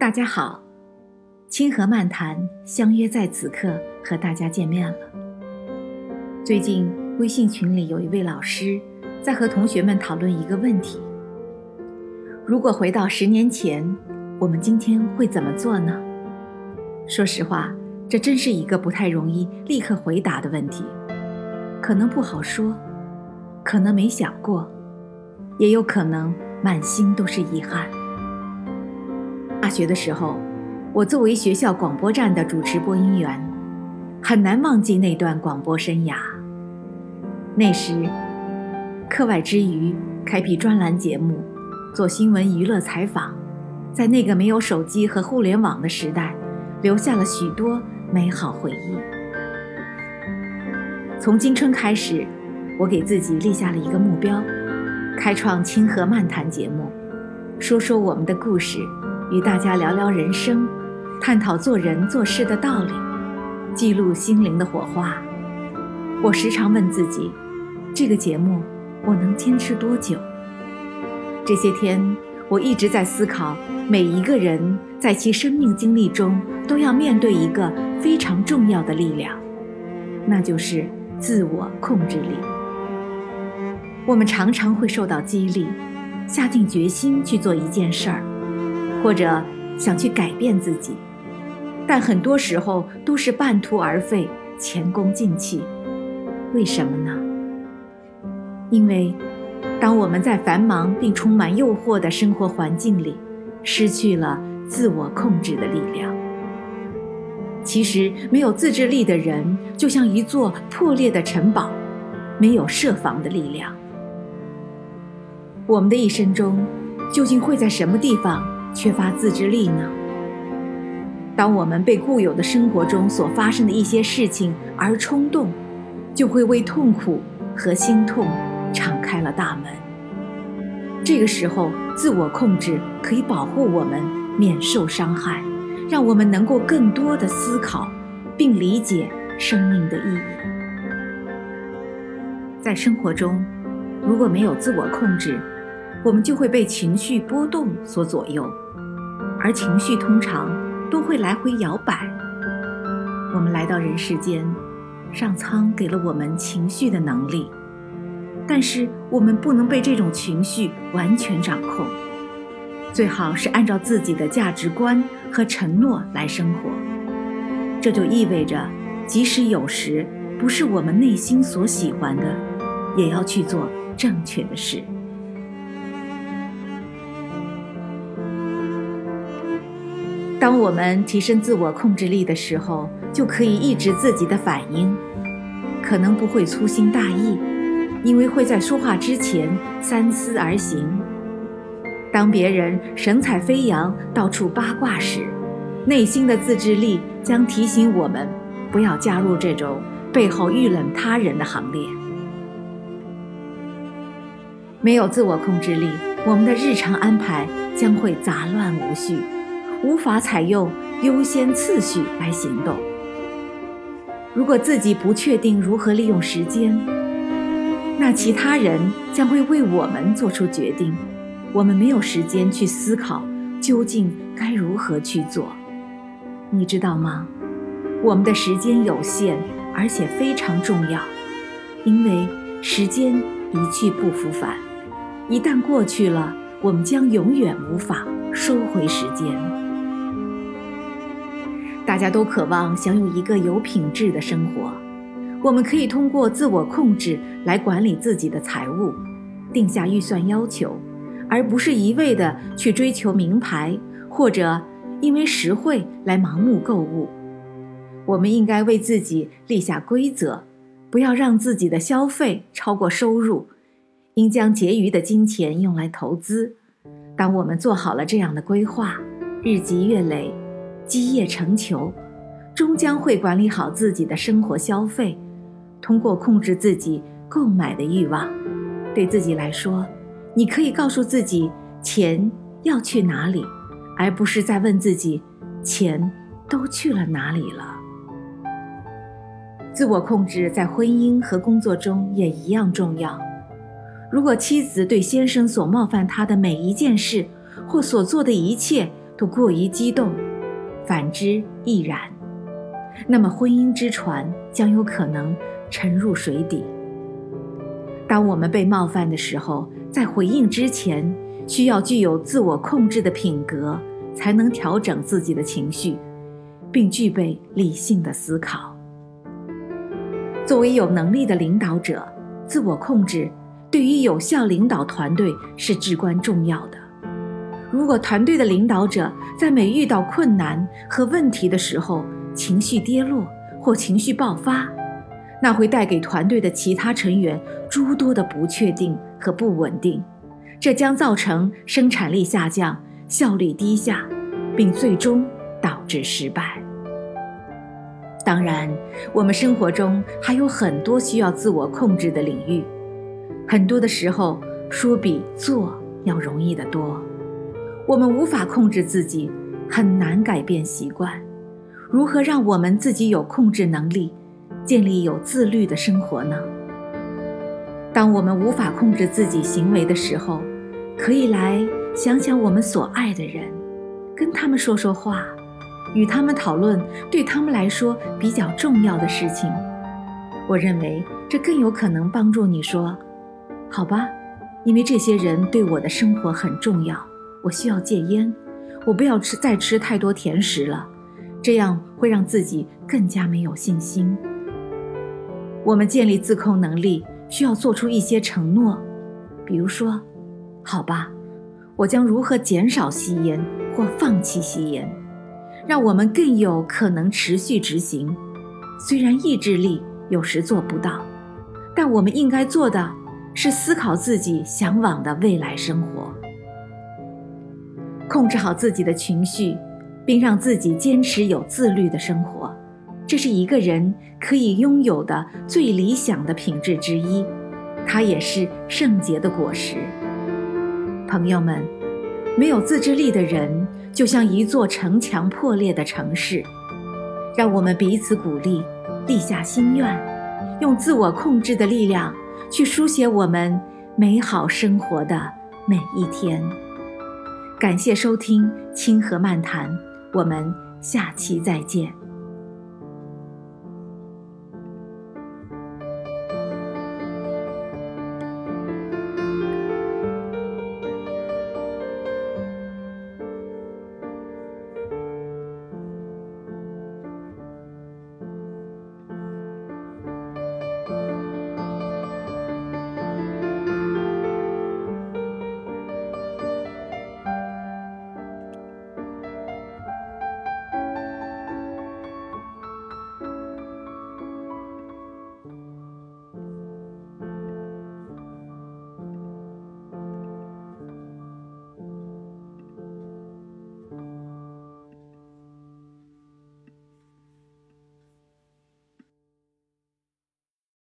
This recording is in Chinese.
大家好，清河漫谈相约在此刻和大家见面了。最近微信群里有一位老师在和同学们讨论一个问题：如果回到十年前，我们今天会怎么做呢？说实话，这真是一个不太容易立刻回答的问题，可能不好说，可能没想过，也有可能满心都是遗憾。大学的时候，我作为学校广播站的主持播音员，很难忘记那段广播生涯。那时，课外之余开辟专栏节目，做新闻娱乐采访，在那个没有手机和互联网的时代，留下了许多美好回忆。从今春开始，我给自己立下了一个目标：开创清河漫谈节目，说说我们的故事。与大家聊聊人生，探讨做人做事的道理，记录心灵的火花。我时常问自己，这个节目我能坚持多久？这些天，我一直在思考，每一个人在其生命经历中都要面对一个非常重要的力量，那就是自我控制力。我们常常会受到激励，下定决心去做一件事儿。或者想去改变自己，但很多时候都是半途而废、前功尽弃。为什么呢？因为当我们在繁忙并充满诱惑的生活环境里，失去了自我控制的力量。其实，没有自制力的人，就像一座破裂的城堡，没有设防的力量。我们的一生中，究竟会在什么地方？缺乏自制力呢？当我们被固有的生活中所发生的一些事情而冲动，就会为痛苦和心痛敞开了大门。这个时候，自我控制可以保护我们免受伤害，让我们能够更多的思考并理解生命的意义。在生活中，如果没有自我控制，我们就会被情绪波动所左右，而情绪通常都会来回摇摆。我们来到人世间，上苍给了我们情绪的能力，但是我们不能被这种情绪完全掌控，最好是按照自己的价值观和承诺来生活。这就意味着，即使有时不是我们内心所喜欢的，也要去做正确的事。当我们提升自我控制力的时候，就可以抑制自己的反应，可能不会粗心大意，因为会在说话之前三思而行。当别人神采飞扬、到处八卦时，内心的自制力将提醒我们不要加入这种背后遇冷他人的行列。没有自我控制力，我们的日常安排将会杂乱无序。无法采用优先次序来行动。如果自己不确定如何利用时间，那其他人将会为我们做出决定。我们没有时间去思考究竟该如何去做。你知道吗？我们的时间有限，而且非常重要，因为时间一去不复返。一旦过去了，我们将永远无法收回时间。大家都渴望享有一个有品质的生活，我们可以通过自我控制来管理自己的财务，定下预算要求，而不是一味的去追求名牌或者因为实惠来盲目购物。我们应该为自己立下规则，不要让自己的消费超过收入，应将结余的金钱用来投资。当我们做好了这样的规划，日积月累。积业成裘，终将会管理好自己的生活消费。通过控制自己购买的欲望，对自己来说，你可以告诉自己钱要去哪里，而不是在问自己钱都去了哪里了。自我控制在婚姻和工作中也一样重要。如果妻子对先生所冒犯她的每一件事或所做的一切，都过于激动，反之亦然。那么婚姻之船将有可能沉入水底。当我们被冒犯的时候，在回应之前，需要具有自我控制的品格，才能调整自己的情绪，并具备理性的思考。作为有能力的领导者，自我控制对于有效领导团队是至关重要的。如果团队的领导者在每遇到困难和问题的时候，情绪跌落或情绪爆发，那会带给团队的其他成员诸多的不确定和不稳定，这将造成生产力下降、效率低下，并最终导致失败。当然，我们生活中还有很多需要自我控制的领域，很多的时候说比做要容易得多。我们无法控制自己，很难改变习惯。如何让我们自己有控制能力，建立有自律的生活呢？当我们无法控制自己行为的时候，可以来想想我们所爱的人，跟他们说说话，与他们讨论对他们来说比较重要的事情。我认为这更有可能帮助你说：“好吧，因为这些人对我的生活很重要。”我需要戒烟，我不要吃再吃太多甜食了，这样会让自己更加没有信心。我们建立自控能力需要做出一些承诺，比如说，好吧，我将如何减少吸烟或放弃吸烟，让我们更有可能持续执行。虽然意志力有时做不到，但我们应该做的是思考自己向往的未来生活。控制好自己的情绪，并让自己坚持有自律的生活，这是一个人可以拥有的最理想的品质之一，它也是圣洁的果实。朋友们，没有自制力的人就像一座城墙破裂的城市。让我们彼此鼓励，立下心愿，用自我控制的力量去书写我们美好生活的每一天。感谢收听《清河漫谈》，我们下期再见。